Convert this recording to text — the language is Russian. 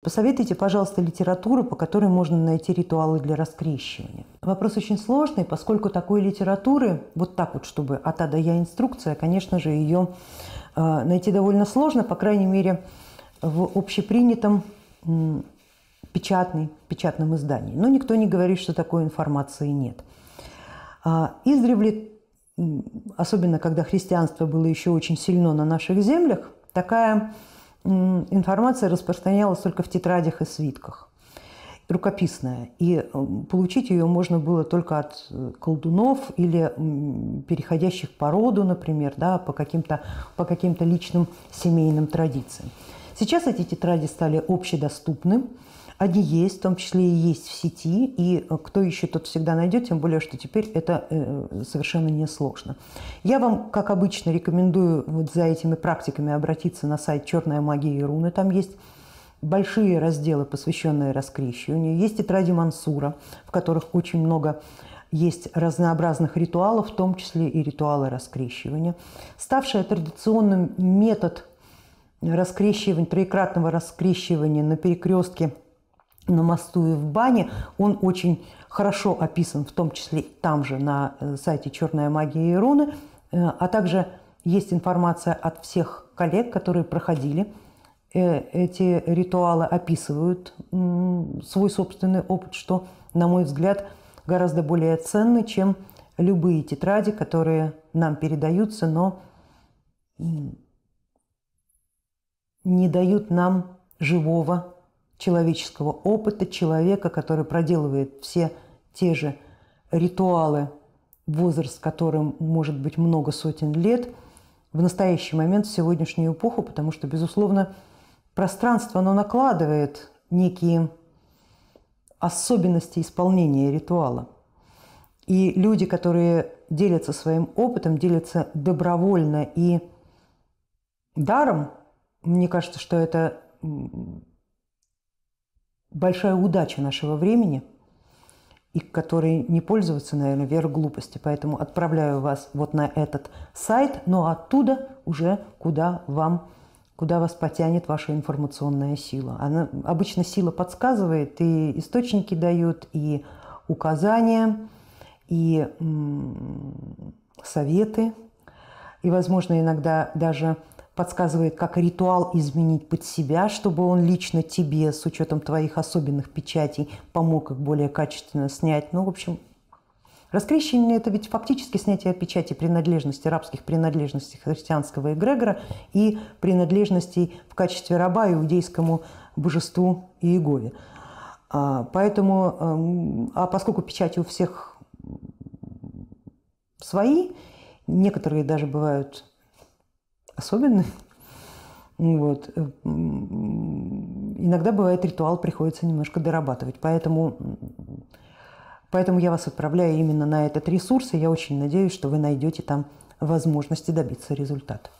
Посоветуйте, пожалуйста, литературу, по которой можно найти ритуалы для раскрещивания. Вопрос очень сложный, поскольку такой литературы, вот так вот, чтобы от А до Я инструкция, конечно же, ее э, найти довольно сложно, по крайней мере, в общепринятом печатной, печатном издании. Но никто не говорит, что такой информации нет. А, издревле, особенно когда христианство было еще очень сильно на наших землях, такая информация распространялась только в тетрадях и свитках, рукописная. И получить ее можно было только от э, колдунов или переходящих по роду, например, да, по каким-то по каким личным семейным традициям. Сейчас эти тетради стали общедоступны, они есть, в том числе и есть в сети, и э, кто ищет, тот всегда найдет, тем более, что теперь это э, совершенно несложно. Я вам, как обычно, рекомендую вот за этими практиками обратиться на сайт «Черная магия и руны». Там есть большие разделы, посвященные раскрещиванию. Есть тетради Мансура, в которых очень много есть разнообразных ритуалов, в том числе и ритуалы раскрещивания. Ставший традиционным метод раскрещивания, троекратного раскрещивания на перекрестке – на мосту и в бане, он очень хорошо описан, в том числе там же на э, сайте «Черная магия и руны», э, а также есть информация от всех коллег, которые проходили э, эти ритуалы, описывают свой собственный опыт, что, на мой взгляд, гораздо более ценный, чем любые тетради, которые нам передаются, но не дают нам живого человеческого опыта человека, который проделывает все те же ритуалы, возраст которым может быть много сотен лет, в настоящий момент, в сегодняшнюю эпоху, потому что, безусловно, пространство, оно накладывает некие особенности исполнения ритуала. И люди, которые делятся своим опытом, делятся добровольно и даром, мне кажется, что это большая удача нашего времени, и которой не пользоваться, наверное, верх глупости. Поэтому отправляю вас вот на этот сайт, но оттуда уже куда вам куда вас потянет ваша информационная сила. Она, обычно сила подсказывает, и источники дают, и указания, и советы, и, возможно, иногда даже подсказывает, как ритуал изменить под себя, чтобы он лично тебе, с учетом твоих особенных печатей, помог их более качественно снять. Ну, в общем, Раскрещивание – это ведь фактически снятие печати принадлежности, рабских принадлежностей христианского эгрегора и принадлежностей в качестве раба иудейскому божеству Иегове. А, поэтому, эм, а поскольку печати у всех свои, некоторые даже бывают особенный. Вот. Э, иногда бывает ритуал, приходится немножко дорабатывать. Поэтому, поэтому я вас отправляю именно на этот ресурс, и я очень надеюсь, что вы найдете там возможности добиться результата.